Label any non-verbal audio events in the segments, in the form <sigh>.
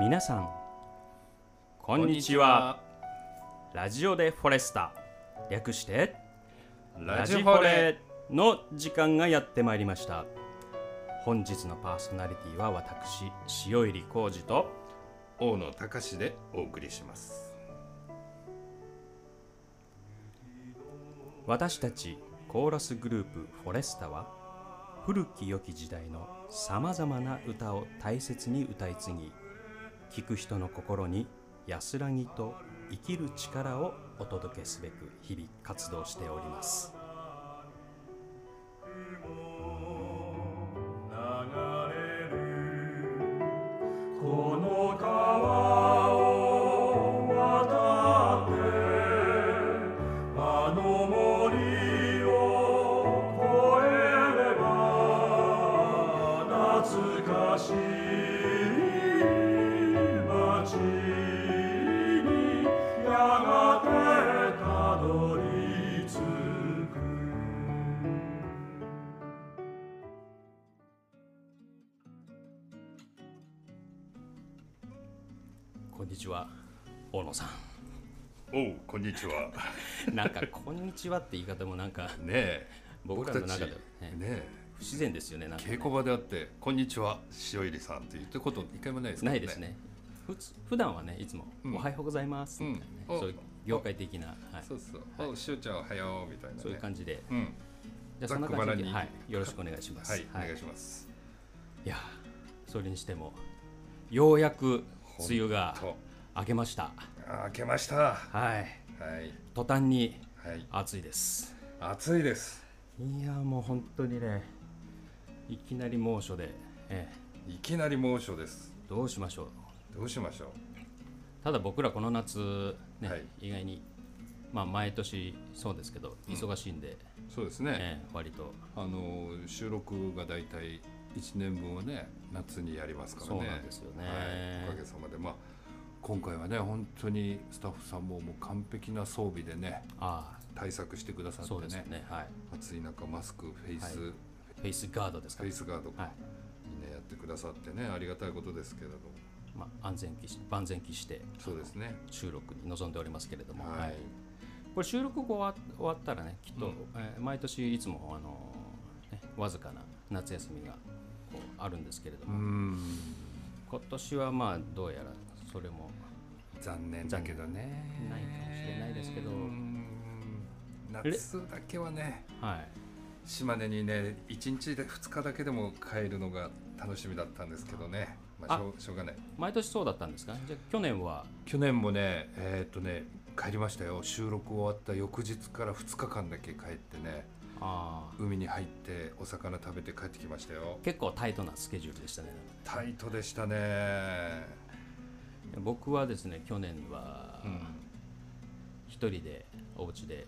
皆さんこんにちは。ラジオでフォレスタ略してラジフォレ。の時間がやってまいりました。本日のパーソナリティは私塩入浩二と大野隆でお送りします。私たちコーラスグループフォレスタは古き良き時代のさまざまな歌を大切に歌い継ぎ聞く人の心に安らぎと生きる力をお届けすべく日々活動しております。ちは大野さおうこんにちは。ん <laughs> なんかこんにちはって言い方もなんかねえ。僕らの中ではねねえ。不自然ですよねね。稽古場であってこんにちは塩入さんって言ってること一回もないですからないですね。ふつ普段はねいつも、うん。おはようございますみたいなね、うん。そういう業界的な、はい、そうそう。お塩ちゃんおはようみたいなね。そういう感じで。うん。じゃあそんな感じで、はい、よろしくお願いします。はいお願いします。いやーそれにしてもようやく梅雨がと明けました。あ開けました。ははい、い途端にはい。暑いです。暑いです。いやーもう本当にねいきなり猛暑で、えいきなり猛暑です。え、どうしましょう。どうしましょただ僕らこの夏ね、はい。意外にまあ毎年そうですけど忙しいんで、うそうですね、ええ割と。あの収録がだいたい1年分をね夏にやりますからね。そうなんですよね。はい、おかげさまで。まあ今回はね本当にスタッフさんももう完璧な装備でねあ対策してくださあってそうですよね。はい。暑い中マスクフェイス、はい。フェイスガードですかフェイスガード、はい。みんなやってくださってねありがたいことですけれども。まあ安全期し万全期してそうですね。収録に臨んでおりますけれども、はい。これ収録後終わ終わったらねきっと、うん。えー毎年いつもあの、ね、わずかな夏休みがあるんですけれどうも、ん。今年はまあどうやらそれも。残念だけどね。ないかもしれないですけど。うん。夏だけはねはい。島根にね1日で2日だけでも帰るのが楽しみだったんですけどね、まあ、しょうしょうがない。毎年そうだったんですか？じゃあ去年は？去年もねえーっとね帰りましたよ。収録終わった翌日から2日間だけ帰ってね海に入ってお魚食べて帰ってきましたよ。結構タイトなスケジュールでしたね。タイトでしたね僕はですね去年はうん。一人でお家で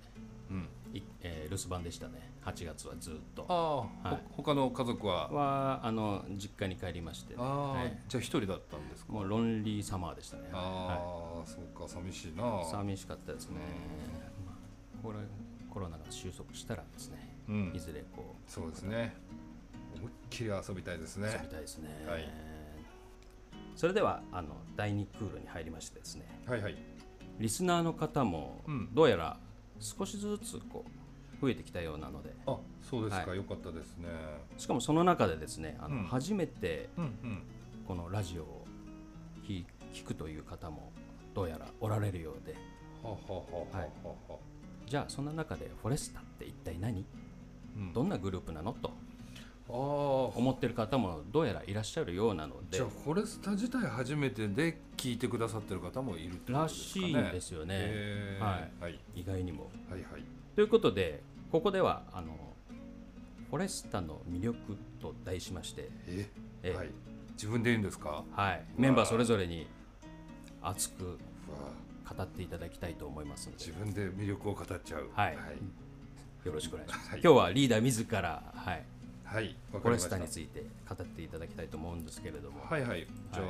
うん。い、えー留守番でしたね。8月はずっと。ああ、はい。ほ他の家族は？はあの実家に帰りましてね、ああ、はい。じゃあ一人だったんですか？もうロンリーサマーでしたね。ああ、はそうか寂しいな、い、寂しかったですね。まあ、これコロナが収束したらですね、うん。いずれこうそうですね。思いっきり遊びたいですね。遊びたいですね。はいそれではあの第2クールに入りましてですね、はいはい。リスナーの方もうん。どうやら少しずつこう増えてきたようなので、あそうですか、はい。よかったですね。しかもその中でですね、あのうん。初めてうんうん。このラジオを聞聞くという方もどうやらおられるようで。はははははは、じゃあそんな中でフォレスタって一体何？うん。どんなグループなの？と思ってる方もどうやらいらっしゃるようなので。じゃあフォレスタ自体初めてで聞いてくださってる方もいるってことらですかね。しいんですよね、へー。ははい。意外にも。はいはい。ということでここではあのフォレスタの魅力と題しまして、え？えはい。自分で言うんですか？はい、メンバーそれぞれに熱く語っていただきたいと思いますので。自分で魅力を語っちゃう。はい。はい、よろしくお願いします。はい。今日はリーダー自ら、はい、はい、わフォレスタについて語っていただきたいと思うんですけれども、はいはい。じゃあ、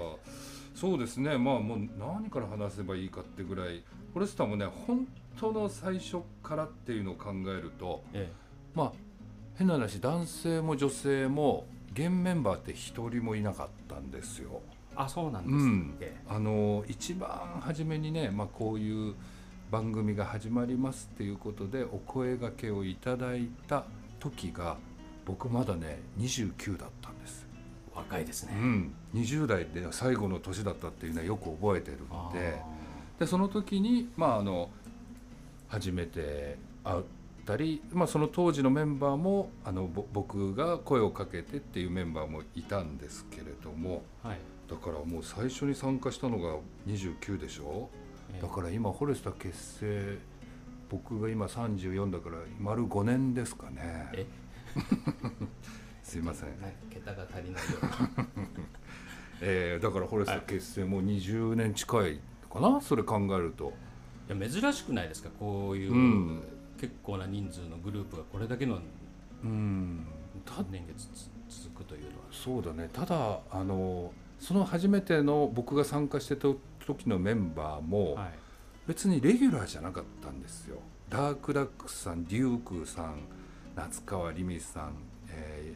そうですね。まあもう何から話せばいいかってぐらいフォレスタもね本当の最初からっていうのを考えるとえまあ変な話男性も女性も現メンバーって一人もいなかったんですよ。あそうなんですうん。っけ、あの一番初めにね、まあ、こういう番組が始まりますっていうことでお声がけをいただいた時が僕まだね29だったんです、若いですね、うん、20代で最後の年だったっていうのはよく覚えてるあんで。でその時に、まあ、あの初めて会ったり、まあ、その当時のメンバーもあのぼ僕が声をかけてっていうメンバーもいたんですけれども。ーはい。だからもう最初に参加したのが29でしょ？えーだから今フォレスタ結成僕が今34だから丸5年ですかね。え <laughs> すいません、桁が足りないような。<laughs> えーだからフォレスタ結成もう20年近いかな？それ考えると。いや珍しくないですか？こういう、うん。結構な人数のグループがこれだけのうん。年月つ続くというのは。そうだね。ただあのその初めての僕が参加してた時のメンバーもはい。別にレギュラーじゃなかったんですよ。ダークダックスさんデュークさん夏川りみさん、え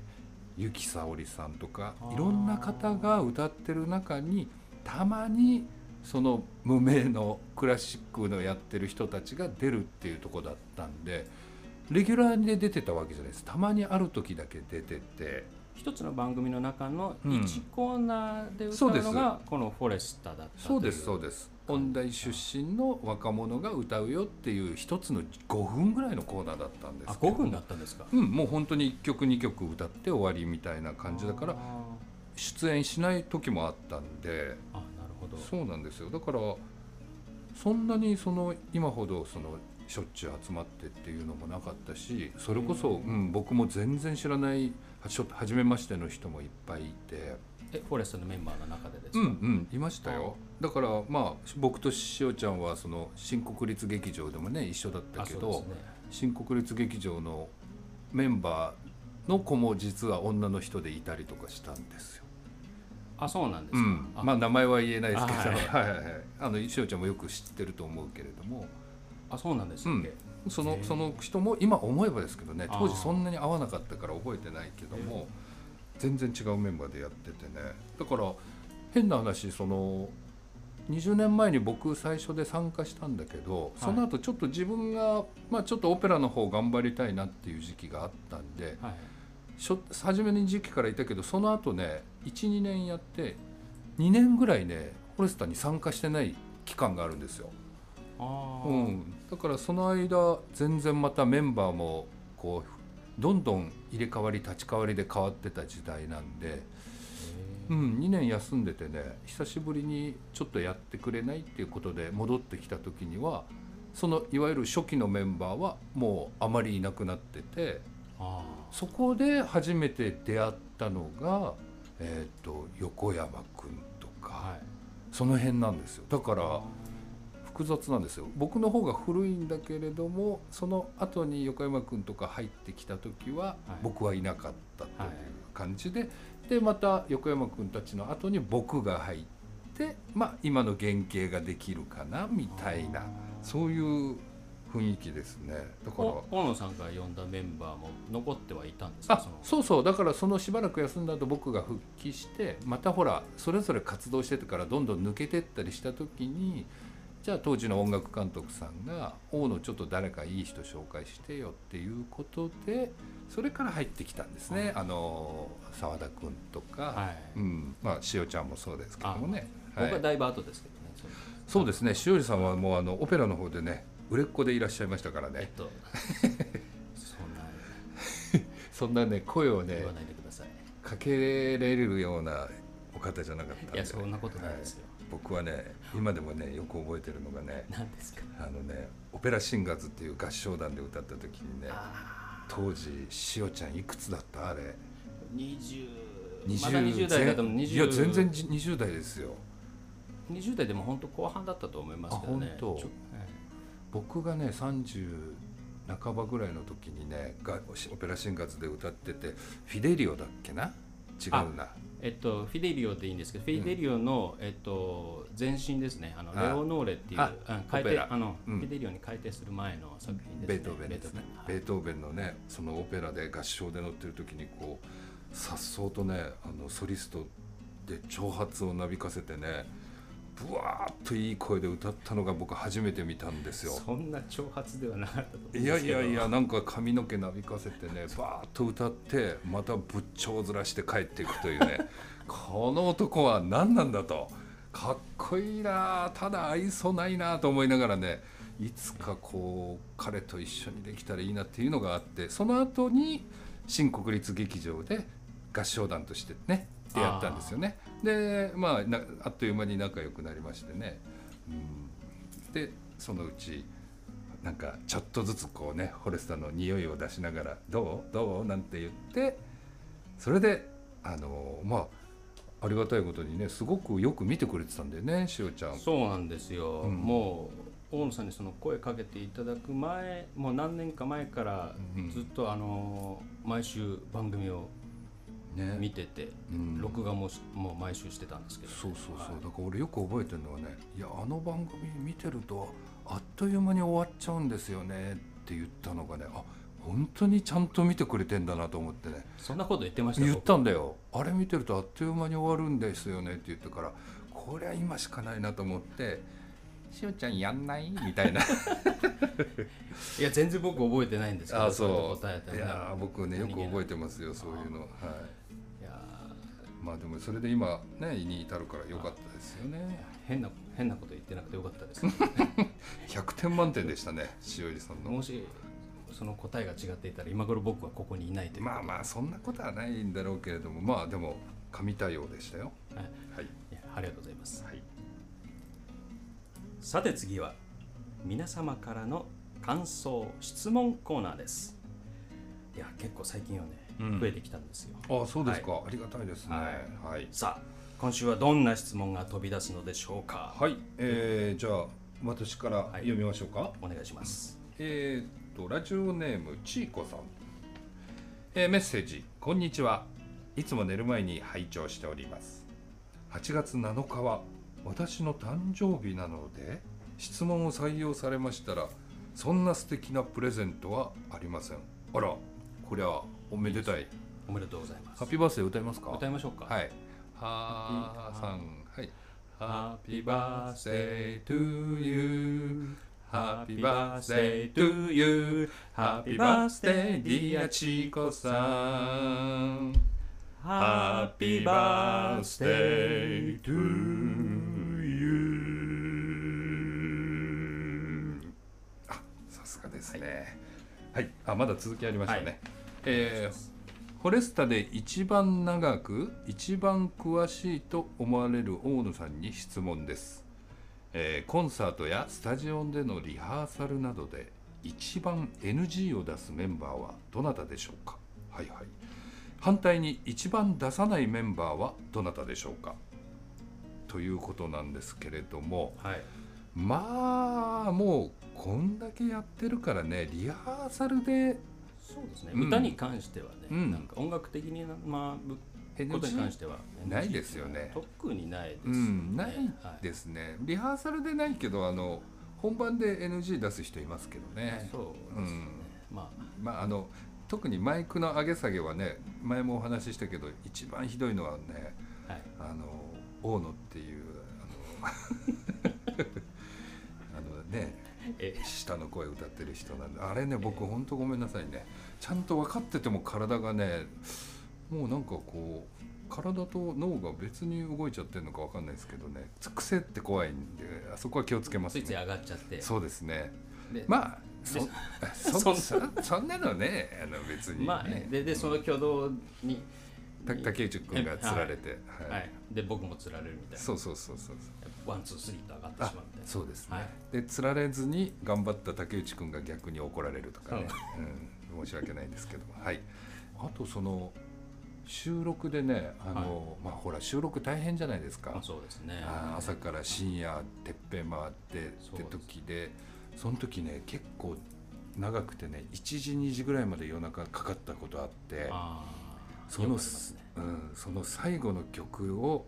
ー、ゆきさおりさんとかいろんな方が歌ってる中にたまにその無名のクラシックのやってる人たちが出るっていうとこだったんでレギュラーで出てたわけじゃないです。たまにある時だけ出てて。一つの番組の中のうん1コーナーで歌そうですうのがこの「フォレスタ」だったそうですそうすです音大出身の若者が歌うよっていう一つの5分ぐらいのコーナーだったんですあけど。5分だったんですか？うんもう本当に1曲2曲歌って終わりみたいな感じだからあ出演しない時もあったんで。ーあなるほど。そうなんですよ。だからそんなにその今ほどそのしょっちゅう集まってっていうのもなかったしそれこそ、うん、僕も全然知らないはしょ初めましての人もいっぱいいて。えフォレスタのメンバーの中でですか、うんうんいましたよ。だからまあ僕としおちゃんはその新国立劇場でもね一緒だったけど、ね。新国立劇場のメンバーの子も実は女の人でいたりとかしたんですよ。あそうなんですか、うん、あまあ。名前は言えないですけど、あはい。はいはいはい。あのしおちゃんもよく知ってると思うけれども、あそうなんですっけ、そのその人も今思えばですけどね当時そんなに会わなかったから覚えてないけども全然違うメンバーでやっててね。だから変な話その20年前に僕最初で参加したんだけどその後ちょっと自分が、まあ、ちょっとオペラの方頑張りたいなっていう時期があったんではい。しょ初めに時期からいたけどその後ね12年やって2年ぐらいねフォレスタに参加してない期間があるんですよ。うん、だからその間全然またメンバーもこうどんどん入れ替わり立ち替わりで変わってた時代なんで、へうん、2年休んでてね久しぶりにちょっとやってくれないっていうことで戻ってきた時にはそのいわゆる初期のメンバーはもうあまりいなくなっててあそこで初めて出会ったのが、えー、と横山君とか、ーはい。その辺なんですよ。だからあ複雑なんですよ。僕の方が古いんだけれどもその後に横山君とか入ってきた時ははい。僕はいなかったというはい感じで、でまた横山君たちの後に僕が入ってまあ今の原型ができるかなみたいなそういう雰囲気ですね。だからお大野さんが呼んだメンバーも残ってはいたんですか？そうそう。だからそのしばらく休んだ後僕が復帰してまたほらそれぞれ活動しててからどんどん抜けてったりした時にじゃあ当時の音楽監督さんが「大野ちょっと誰かいい人紹介してよ」っていうことでそれから入ってきたんですね。あの澤田君とか、はい。うん。まあしおちゃんもそうですけどもね。僕はだいぶ後ですけどね、そうですね。しおりさんはもうあのオペラの方でね売れっ子でいらっしゃいましたからね。えっと。そんなそんなね声をね言わないでください。かけれるようなお方じゃなかったいやそんなことないですよ、僕はね今でもねよく覚えてるのがね何ですか？あのねオペラシンガーズっていう合唱団で歌った時にねあ当時しおちゃんいくつだった？あれ。ー20まだ20代だと20いや全然じ20代ですよ。20代でも本当後半だったと思いますけどね。あ本当？僕がね30半ばぐらいの時にねがオペラシンガーズで歌っててフィデリオだっけな？違うな。えっと、フィデリオでいいんですけど、フィデリオの、えっと、前身ですね、あのあレオノーレっていう、ああの、うん。フィデリオに改定する前の作品ですね。ベートーベンですねベートーベン。のねそのオペラで合唱で乗ってる時にこうさっそうとねあのソリストで長髪をなびかせてねぶわーっといい声で歌ったのが僕初めて見たんですよ。そんな挑発ではなかったと思うんいやですけどいやいやなんか髪の毛なびかせてねバーッと歌ってまたぶっちょうずらして帰っていくというね <laughs> この男は何なんだとかっこいいなただ愛想ないなと思いながらねいつかこう彼と一緒にできたらいいなっていうのがあってその後に新国立劇場で合唱団としてね出会ったんですよね。でまあなあっという間に仲良くなりましてね。うん、でそのうちなんかちょっとずつこうねフォレスタの匂いを出しながら「どう？どう?」なんて言ってそれであのまあありがたいことにねすごくよく見てくれてたんだよねしおちゃん。そうなんですよ、うんもう大野さんにその声かけていただく前もう何年か前からうんずっとあの毎週番組をね。見てて、うん。録画もしもう毎週してたんですけど。そうそうそう。だから俺よく覚えてるのはね「いやあの番組見てるとあっという間に終わっちゃうんですよね」って言ったのがねあ本当にちゃんと見てくれてんだなと思ってねそんなこと言ってました言ったんだよ。あれ見てるとあっという間に終わるんですよねって言ってからこれは今しかないなと思って「しおちゃんやんない?」みたいな。<laughs> いや全然僕覚えてないんですけどあそう。答えたいやー僕ねよく覚えてますよそういうの。はいまあでもそれで今ねに至るから良かったですよね。ー変な変なこと言ってなくてよかったです、<laughs> 100点満点でしたね塩入さんの。もしその答えが違っていたら今頃僕はここにいないというまあまあそんなことはないんだろうけれどもまあでも神対応でしたよ。はい。はい。ありがとうございます。はい。さて次は皆様からの感想質問コーナーですいや結構最近はね、うん増えてきたんですよ。ああそうですか、ありがたいですね。はい。はい。さあ今週はどんな質問が飛び出すのでしょうか？はい、えー、じゃあ私からはい。読みましょうか、お願いします。えー、とラジオネームちいこさん、えーメッセージ。こんにちは。いつも寝る前に拝聴しております。8月7日は私の誕生日なので質問を採用されましたらそんな素敵なプレゼントはありません。あらこりゃおめでたい。おめでとうございます。ハッピーバースデー歌いますか？歌いましょうか。はい。はーさん。はい。ハッピーバースデー to you. Happy birthday to you. Happy birthday dear ちこさん Happy birthday to you. あさすがですね。はい、あまだ続きありましたね、はいえーフォレスタで一番長く一番詳しいと思われる大野さんに質問です、えーコンサートやスタジオでのリハーサルなどで一番 NG を出すメンバーはどなたでしょうか？はいはい。反対に一番出さないメンバーはどなたでしょうか？ということなんですけれどもはい。まあもうこんだけやってるからねリハーサルでそうですね、うん。歌に関してはね、うん。なんか音楽的にまあことに関してはないですよね。特にないです、うねんないはいですね、リハーサルでないけどあの本番で NG 出す人いますけどね。そうですね、まあ。まああの特にマイクの上げ下げはね前もお話ししたけど一番ひどいのはねはい。あの大野っていうあの下の声歌ってる人なんで。あれね僕ほんとごめんなさいね。ちゃんと分かってても体がねもうなんかこう体と脳が別に動いちゃってるのか分かんないですけどね。癖って怖いんであそこは気をつけますね。ついつい上がっちゃって。そうですね。でまあそでそそんそそんなのねあの別に、ね。まあね。ででその挙動にた竹内君が釣られて、はい、はい。はいで僕も釣られるみたいな。そうそうそうそうワンツースリーと上がってあしまうみたいなそうですね、はい。で釣られずに頑張った竹内君が逆に怒られるとかね。そう、うん、申し訳ないですけど。もはい。あとその収録でねあの、まあほら収録大変じゃないですか。まあ、そうですね。朝から深夜てっぺん回ってって時でその時ね結構長くてね1時2時ぐらいまで夜中かかったことあって。ああそのねうん、その最後の曲を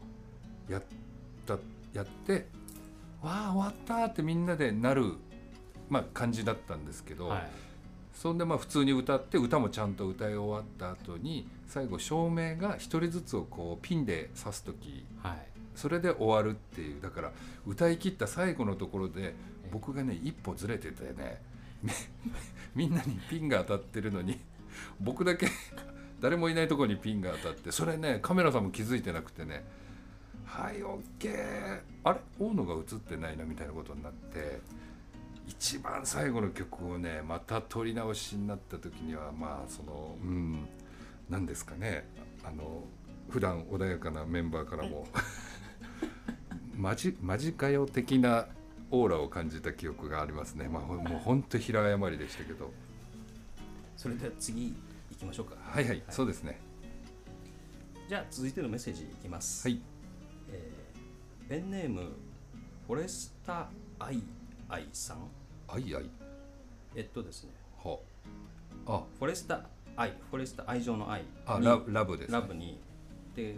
やったやってわあ終わったってみんなでなる、まあ、感じだったんですけど、はい。そんでまあ普通に歌って歌もちゃんと歌い終わった後に最後照明が一人ずつをこうピンで刺す時はい。それで終わるっていうだから歌い切った最後のところで僕がね一歩ずれててねみみんなにピンが当たってるのに僕だけ誰もいないところにピンが当たってそれねカメラさんも気づいてなくてね「はいオッケー。あれ？大野が映ってないな」みたいなことになって一番最後の曲をねまた撮り直しになった時にはまあそのうん何ですかね。あの普段穏やかなメンバーからもマジマジかよ的なオーラを感じた記憶がありますね。まあ、ほもう本当平謝りでしたけど。それでは次。行きましょうかはいはい、そうですね。じゃあ続いてのメッセージいきます、はい。えーペンネームフォレスタアイアイさんあいあい。えっとですねはあ。フォレスタ愛フォレスタ愛情の愛あ、にラブラブです、ね。ラブにで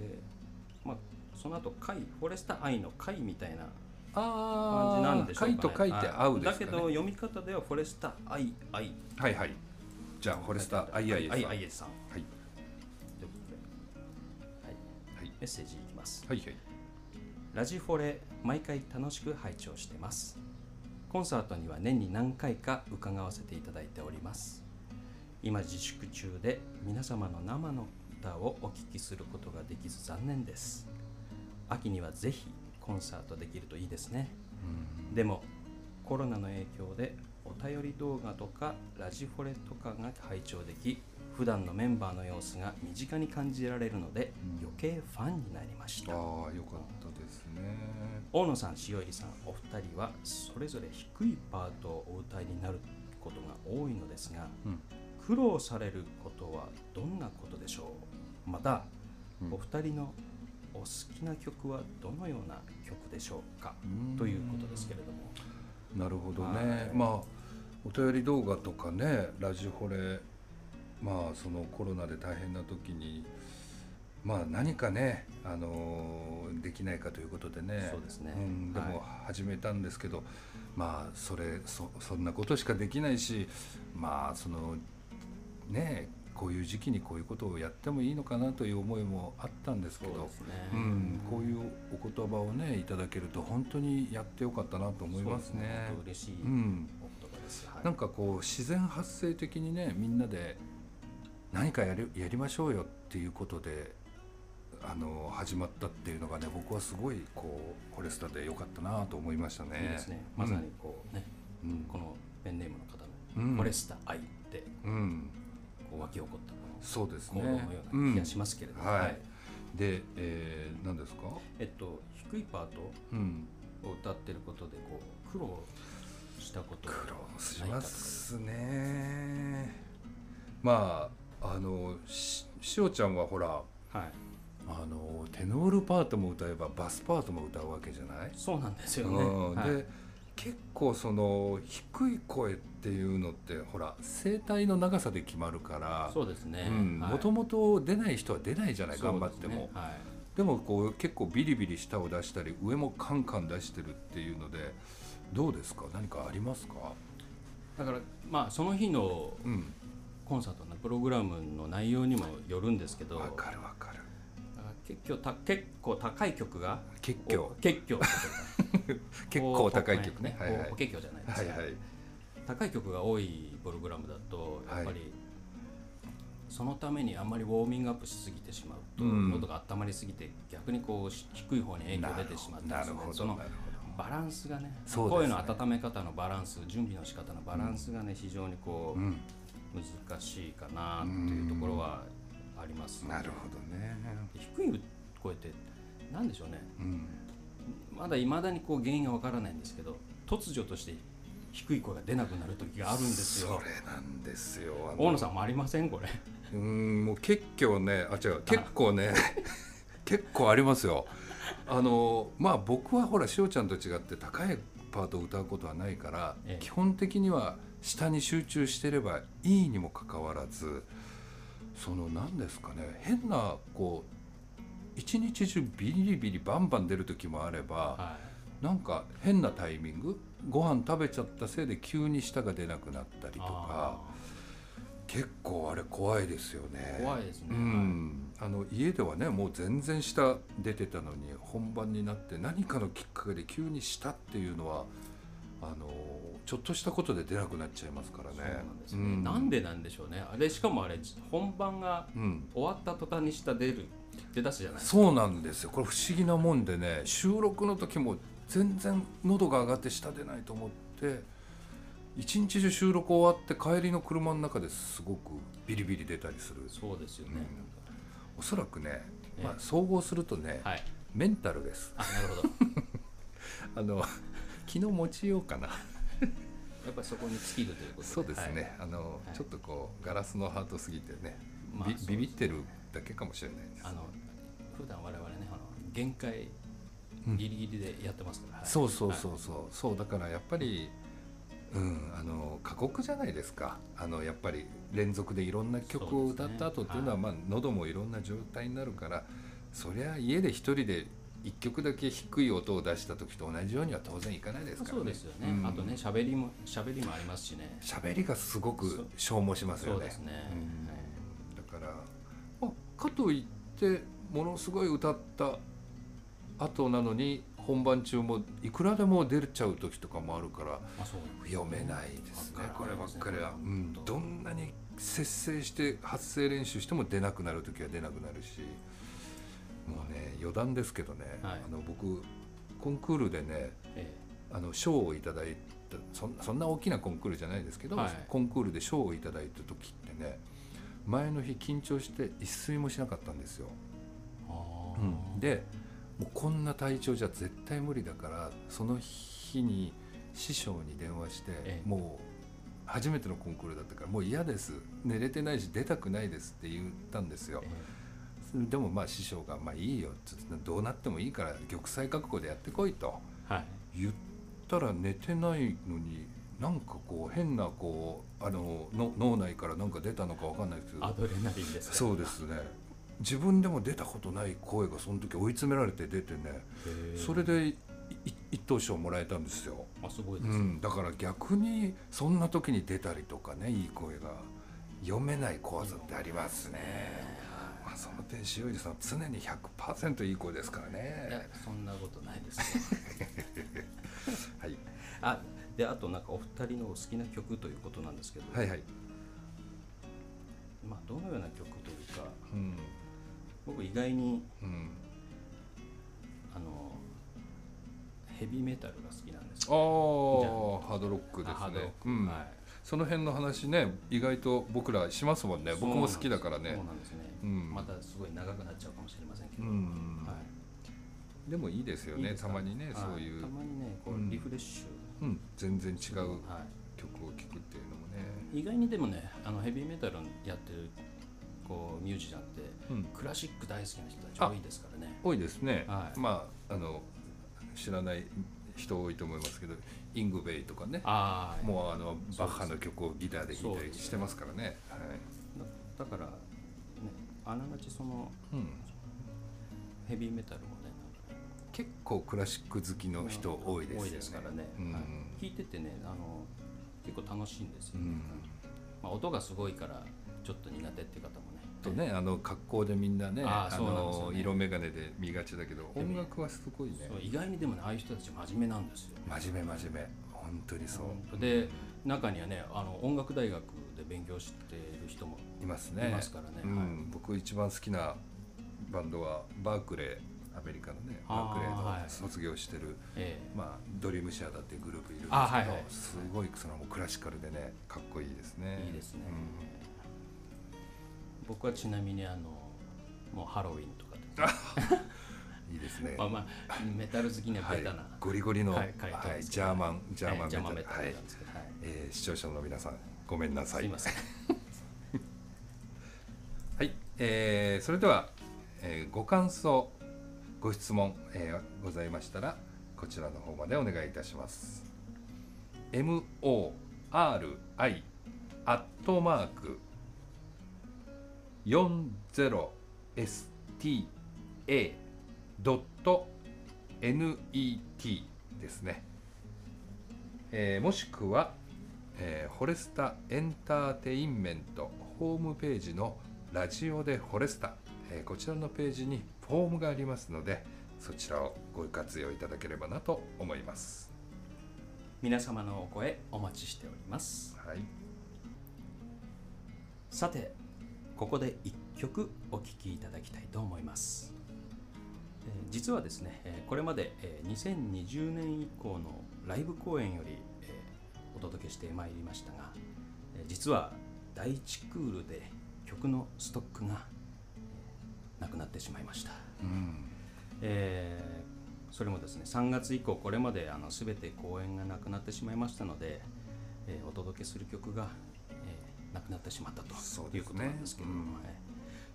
まあその後貝フォレスタ愛の貝みたいなあ感じなんでしょうか、ね、貝と書いて合うですか、ね。だけど読み方ではフォレスタ愛愛はいはい。じゃあ、フォレスター、あい。あいさん。愛はい愛さん。はい。ということで、はい、はい。メッセージいきます。はい。ラジフォレ毎回楽しく拝聴してます。コンサートには年に何回か伺わせていただいております。今自粛中で皆様の生の歌をお聴きすることができず残念です。秋にはぜひコンサートできるといいですね。でもコロナの影響でお便り動画とかラジフォレとかが拝聴でき普段のメンバーの様子が身近に感じられるので余計ファンになりました。ああ、よかったですね。大野さん、塩入さん、お二人はそれぞれ低いパートをお歌いになることが多いのですが、うん。苦労されることはどんなことでしょう？また、うん。お二人のお好きな曲はどのような曲でしょうか？うん。ということですけれども。なるほどはね。いまあ、お便り動画とかね、ラジフォレ。まあ、そのコロナで大変な時に。まあ、何かね、あのーできないかということでね。そうですねん、でもは始めたんですけど。まあ、それ、そ、そんなことしかできないし。まあ、その。ね、こういう時期にこういうことをやってもいいのかなという思いもあったんですけど。ね。うん、こういうお言葉をねいただけると本当にやってよかったなと思いますね。すね嬉しいおうん。はいなんかこう自然発生的にねみんなで何かやりやりましょうよっていうことであの始まったっていうのがね僕はすごいこうフォレスタでよかったなと思いましたね。いいですね。まさにこうね、うんこのペンネームの方うんのフォレスタ愛ってうん、こう湧き起こったこのそうですね。行動のような気がしますけれども、うんはいで、えー、何ですか？えっと低いパートうん、を歌ってることでこう苦労したこと苦労しますねまああのししおちゃんはほらはいあのテノールパートも歌えばバスパートも歌うわけじゃない、そうなんですよね、うんはいで結構その低い声っていうのってほら声帯の長さで決まるからそうですね。もともと出ない人は出ないじゃない、頑張っても。ねはい。でもこう結構ビリビリ舌を出したり上もカンカン出してるっていうのでどうですか？何かありますか？だからまあその日のうん。コンサートのプログラムの内容にもよるんですけどわかるわかる。結構た結構高い曲が結局お結構 <laughs> 結構高い曲ね。はいはい。お結構じゃないですか、はいはい高い曲が多いプログラムだとやっぱり、はいそのためにあんまりウォーミングアップしすぎてしまうと、うん。喉が温まりすぎて逆にこうし低い方に影響出てしまったりするそのバランスがねね。声の温め方のバランス準備の仕方のバランスがね、非常にこう、うん。難しいかなっていうところはあります、なるほどね。低い声って何でしょうね。うん。まだいまだにこう原因がわからないんですけど突如として低い声が出なくなる時があるんですよ。それなんですよ。大野さんもありません？これ。うんもう結構ねあ違う結構ね <laughs> 結構ありますよ。あのまあ僕はほらしおちゃんと違って高いパートを歌うことはないから、ええ。基本的には下に集中してればいいにもかかわらずその何ですかね変なこう一日中ビリビリバンバン出る時もあれば、はなんか変なタイミングご飯食べちゃったせいで急に舌が出なくなったりいとか。結構あれ怖いですよね。怖いですね。うん、あの家ではねもう全然下出てたのに本番になって何かのきっかけで急に下っていうのはあのちょっとしたことで出なくなっちゃいますからね。そうなんですね、なんでなんでしょうね。あれしかもあれ本番がうん。終わった途端に下出る出だすじゃないですか。そうなんですよ。これ不思議なもんでね収録の時も全然喉が上がって下出ないと思って一日中収録終わって帰りの車の中ですごくビリビリ出たりする。そうですよね、おそらくね、ええ。まあ、総合するとね、はい。メンタルです。あなるほど。<laughs> あの昨日持ちようかな。やっぱりそこに尽きるということで。そうですね、はい。あの、はい。ちょっとこうガラスのハートすぎてね、びまあビビってるだけかもしれないです。あの普段我々ねあの限界うんギリギリでやってますから、はい。そうそうそうそう、そうだからやっぱりうんあの過酷じゃないですか。あのやっぱり連続でいろんな曲を歌った後っていうのはそうまあ喉もいろんな状態になるからそりゃ家で一人で一曲だけ低い音を出した時と同じようには当然いかないですからね。そうですよね、うん。あとね喋りも喋りもありますしね。喋りがすごく消耗しますよね。そうですね、うん。だから、まあ、かといってものすごい歌った後なのに本番中もいくらでも出ちゃう時とかもあるから読めないですね。わこればっかりは、うん、どんなに節制して発声練習しても出なくなる時は出なくなるしもうね余談ですけどね、はい。あの僕コンクールでねえあの賞をいただいたそんそんな大きなコンクールじゃないですけど、はい。コンクールで賞をいただいた時ってね前の日緊張して一睡もしなかったんですよ。えあー。でもうこんな体調じゃ絶対無理だからその日に師匠に電話して、ええ。もう初めてのコンクールだったからもう嫌です。寝れてないし出たくないですって言ったんですよ。え。でもまあ師匠が「まあいいよ」って言ってどうなってもいいから玉砕覚悟でやってこいと。えはい。言ったら寝てないのになんかこう変なこうあのの脳内からなんか出たのかわかんないですけど。アドレナリンですかそうですね自分でも出たことない声がその時追い詰められて出てねそれで一等賞もらえたんですよ、あすごいうです、ん、だから逆にそんな時に出たりとかねいい声が読めない怖さってありますね、まあ、その点塩入さんは常に100%いい声ですからね。そんなことないですよ。<laughs> はい。あであとなんかお二人のお好きな曲ということなんですけど、はいはい、まあどのような曲というか。うん僕意外にうん。あのヘビーメタルが好きなんですああよハードロックですね、ク。うん。はい。その辺の話ね意外と僕らしますもんね。僕も好きだからね。そうなんですね、うん。またすごい長くなっちゃうかもしれませんけうど、ん、はい。でもいいですよねたまにねはい。そういう。た、まにねこうリフレッシュ、うん、全然違う曲をはい聴くっていうのもね、意外にでもねあのヘビーメタルやってるこうミュージシャンってうん、クラシック大好きな人たち多いですからね。多いですね、はい。まああの知らない人多いと思いますけどイングベイとかね。ああもうあのすバッハの曲をギターで弾いたりしてますからね。はい。だだからねあながちそのうん、ヘビーメタルもね結構クラシック好きの人多いですよね。多いですからね、うん。はい。聞いててねあの結構楽しいんですよ、ね。うん。まあ、音がすごいからちょっと苦手っていう方もねとねあの格好でみんなねあのね。色眼鏡で見がちだけど音楽はすごいね。意外にでもねああいう人たち真面目なんですよ。真面目真面目。本当にそう。で中にはねあの音楽大学で勉強している人もいますね。いますからね。僕一番好きなバンドはバークレーアメリカのねバークレーはいの卒業してる、ええ。まあ、ドリームシアターっていうグループいるんですけど、すごいそのもうクラシカルでねかっこいいですね。いいですね。うん僕はちなみにあのもうハロウィンとかでいいですね。まあまあメタル好きにははいベタな、ゴリゴリの、ははいい書いジャーマンジャーマンメメタル。はいタルなんですけど、はい。えー視聴者の皆さんごめんなさい。すいません。<laughs> はい、えーそれでは、えーご感想ご質問、えーございましたらこちらの方までお願いいたします。MORI アットマーク 40STA ドット NET ですね、えーもしくは、えーフォレスタエンターテインメントホームページの「ラジオでフォレスタ」えーこちらのページにフォームがありますのでそちらをご活用いただければなと思います。皆様のお声お待ちしております。はい、さてここで1曲お聴きいただきたいと思います、えー実はですねえーこれまでえー2020年以降のライブ公演よりえーお届けしてまいりましたがえー実は第1クールで曲のストックがえーなくなってしまいました。うん。えーそれもですね3月以降これまであの全て公演がなくなってしまいましたので、えーお届けする曲が、えーなくなってしまったということなんですけれども、うんはい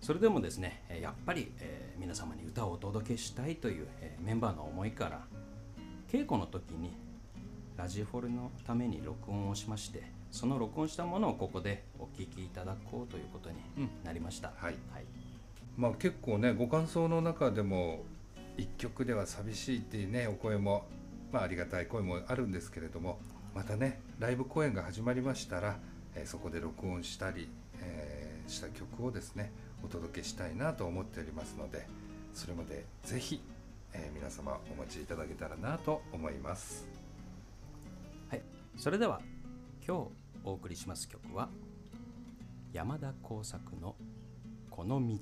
それでもですねえーやっぱり、えー皆様に歌をお届けしたいという、えーメンバーの思いから稽古の時にラジフォルのために録音をしましてその録音したものをここでお聴きいただこうということになりました、はい。はい。まあ結構ねご感想の中でも一曲では寂しいっていうねお声もまあありがたい声もあるんですけれどもまたねライブ公演が始まりましたら、えそこで録音したり、えーした曲をですねお届けしたいなと思っておりますのでそれまで是非、えー皆様お待ちいただけたらなと思います。はい、それでは今日お送りします曲は山田耕作の「この道」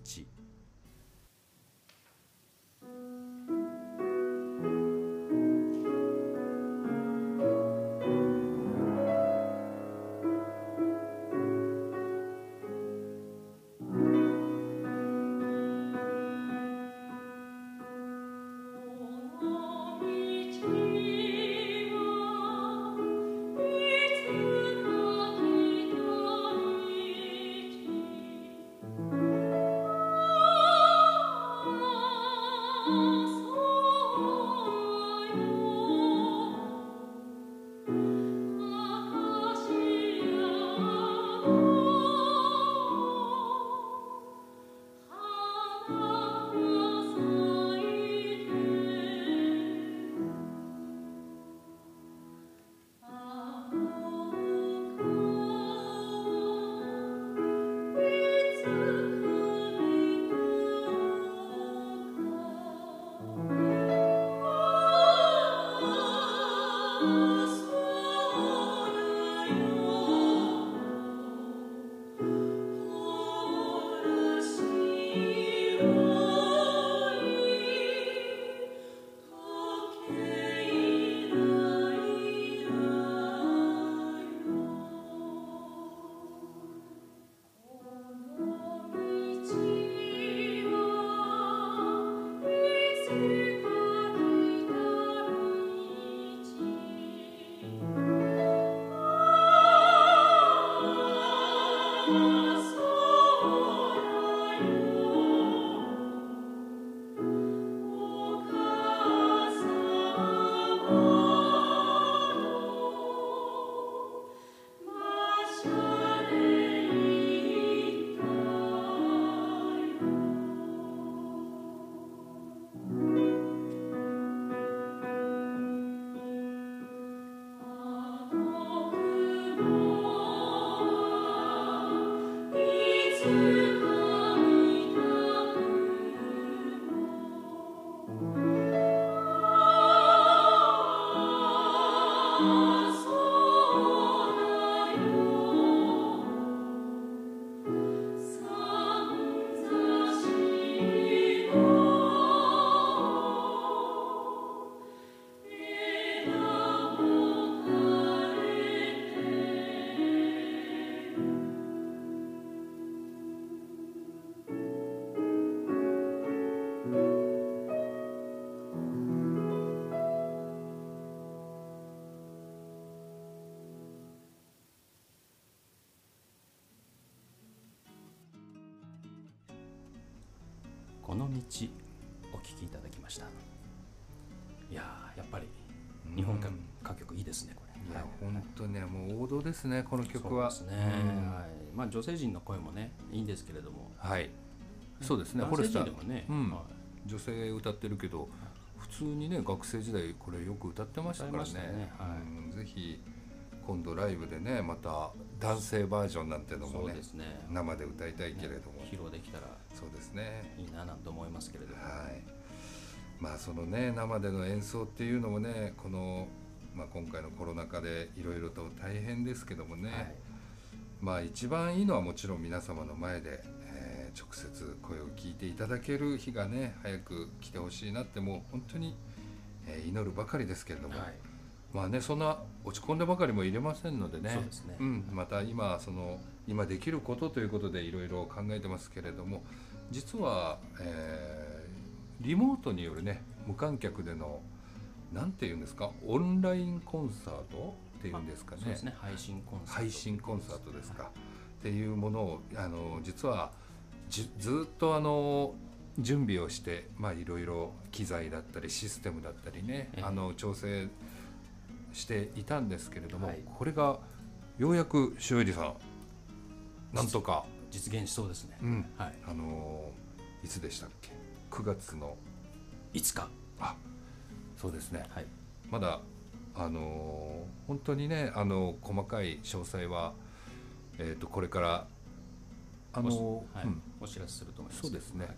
この道お聴きいただきました。いやーやっぱり日本歌曲いいですねこれ。いやはい。本当ねもう王道ですねこの曲は。そうですね、うん。はい。まあ、女性陣の声もねいいんですけれども。はい。そうですね男性フォレスター。陣でもね、うん。はい。女性歌ってるけど普通にね学生時代これよく歌ってましたからね。ねはい。うん。ぜひ今度ライブでねまた男性バージョンなんてのもねね。生で歌いたいけれども、披露できたらそうですね。いいななんて思いますけれども。はい。まあそのね生での演奏っていうのもねこの、まあ、今回のコロナ禍でいろいろと大変ですけどもね、はい。まあ一番いいのはもちろん皆様の前で、えー直接声を聞いていただける日がね早く来てほしいなってもう本当に、えー祈るばかりですけれども、はいまあねそんな落ち込んでばかりも入れませんのでね。そうん、また今その今できることということでいろいろ考えてますけれども実は、えーリモートによるね無観客でのなんていうんですかオンラインコンサートっていうんですかね。配信コンサート。配信コンサートですか、っていうものをあの実はじずっとあの準備をしてまあいろいろ機材だったりシステムだったりね、ええ。あの調整していたんですけれども、はい。これがようやく塩入さんなんとか、実現しそうですね、うん、はい。あのいつでしたっけ？9月の。いつかあそうですね。はい。まだあのー本当にねあの細かい詳細は、えー、とこれからあのおはい。うん。お知らせすると思いますそうですね。はい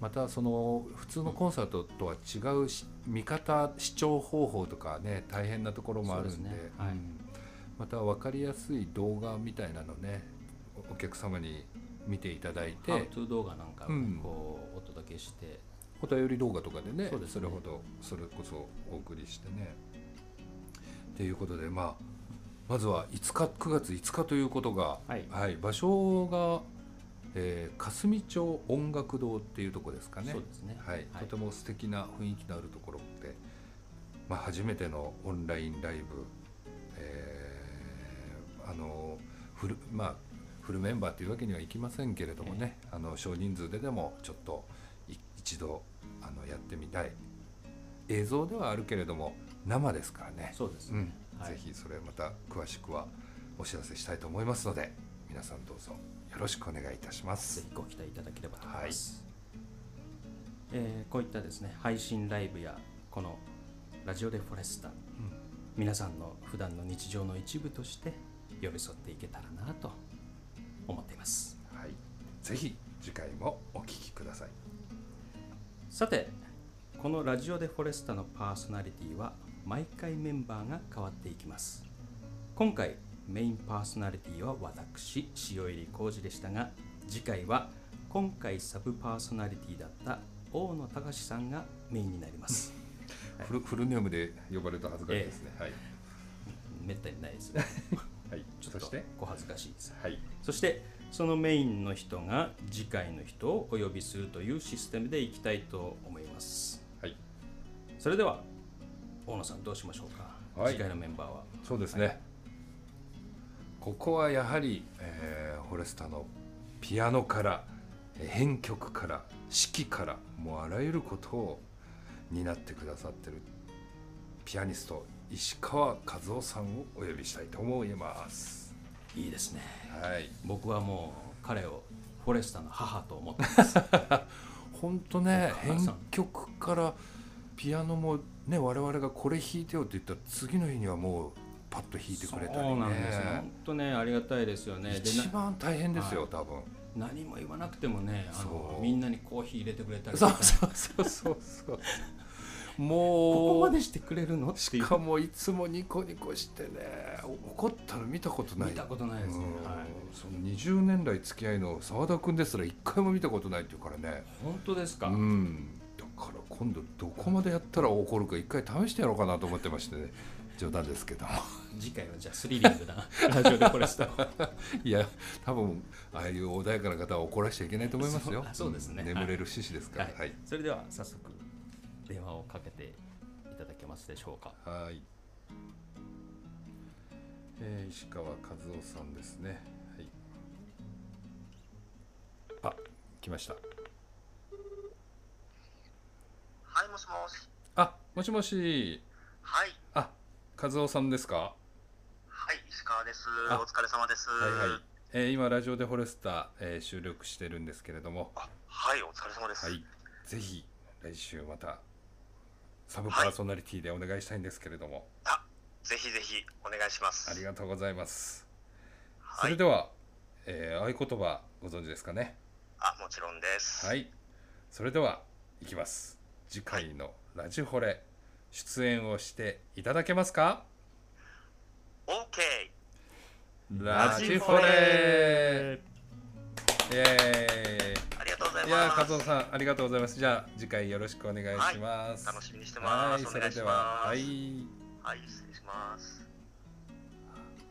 またその普通のコンサートとは違うし見方視聴方法とかね大変なところもあるんでね。はい。うん。また分かりやすい動画みたいなのねおお客様に見ていただいハウてトゥー動画なんかをこうお届けして。お便り動画とかでねね。れほどそれこそお送りしてね。ということで、まあ、まずは5日9月5日ということが、はい場所が、えー霞町音楽堂っていうとこですかね。そうですね。はい。とても素敵な雰囲気のあるところで、まあ、初めてのオンラインライブ、えーあのフルまあフルメンバーというわけにはいきませんけれどもね、あの少人数ででもちょっとい一度あのやってみたい。映像ではあるけれども生ですからね。そうですね。うん、はい。ぜひそれまた詳しくはお知らせしたいと思いますので皆さんどうぞ。よろしくお願いいたします。ぜひご期待いただければと思います、えーこういったですね配信ライブやこのラジオでフォレスタ、皆さんの普段の日常の一部として寄り添っていけたらなと思っています。はい、ぜひ次回もお聞きください。さてこのラジオでフォレスタのパーソナリティは毎回メンバーが変わっていきます。今回メインパーソナリティは私塩入浩二でしたが次回は今回サブパーソナリティだった大野隆さんがメインになります。<laughs> フルフルネームで呼ばれると恥ずかしいですね、めったにないですはい、<laughs> はい、ちょっとそして？小恥ずかしいです。はい。そしてそのメインの人が次回の人をお呼びするというシステムでいきたいと思います。はい。それでは大野さんどうしましょうか、はい。次回のメンバーは。そうですね、ここはやはり、えーフォレスタのピアノからえー編曲から指揮からもうあらゆることを担ってくださってるピアニスト石川和夫さんをお呼びしたいと思います。いいですね。はい。僕はもう彼をフォレスタの母と思ってます。<laughs> 本当ね編曲からピアノもね我々がこれ弾いてよって言ったら次の日にはもうパッと弾いてくれたりね。そうなんですよ。本当ねありがたいですよね。で一な番大変ですよ、はい。多分。何も言わなくてもねあのみんなにコーヒー入れてくれたりそうそうそうそうそう。もうここまでしてくれるのしかもいつもニコニコしてね怒ったの見たことない。見たことないですね。うん。はい。その20年来付き合いの澤田君ですら一回も見たことないっていうからね。本当ですか、うん。だから今度どこまでやったら怒るか一回試してやろうかなと思ってましてね冗談ですけども次回はじゃあスリリングなラジオでフォレスタをいや多分ああいう穏やかな方は怒らしちゃいけないと思いますよそうそうですねん眠れる獅子ですからはいはいそれでは早速電話をかけていただけますでしょうかはい。えー、石川和夫さんですね。はい。あ、来ました。はい、もしもし。あ、もしもし。はい、あ、和夫さんですか？はい、石川です。あお疲れ様です。はいはい。えー、今ラジオでフォレスター、えー、収録してるんですけれども、あ、はい、お疲れ様です。はい。ぜひ来週またサブパーソナリティでお願いしたいんですけれども。あ、ぜひぜひお願いします。ありがとうございます。はいそれでは、えー合言葉ご存知ですかね？あ、もちろんです。はい。それではいきます。次回のラジフォレ出演をしていただけますか？OK。ラジフォレ。イエありがとうござーイ。いいやー、ます。和夫さん、ありがとうございます。じゃあ、次回よろしくお願いします。楽しみにしてますはい、それでは、ますはい。はい、失礼します。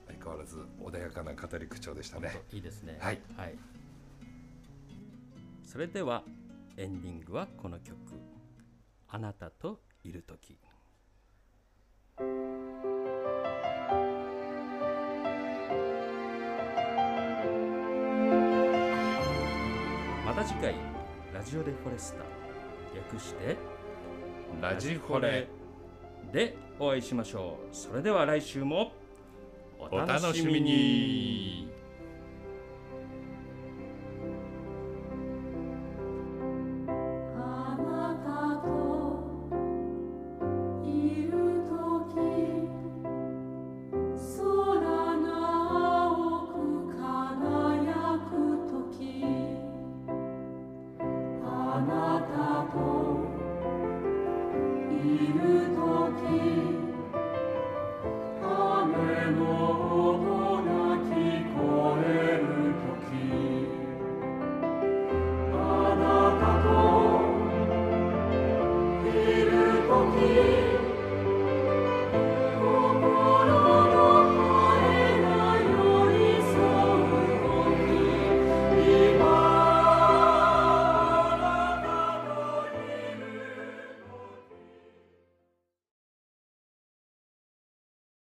相変わらず穏やかな語り口調でしたね。いいですねはい、それではエンディングはこの曲「あなたといる時」また次回ラジオでフォレスタ略してラジフォレ。でお会いしましょうそれでは来週もおお楽しみに。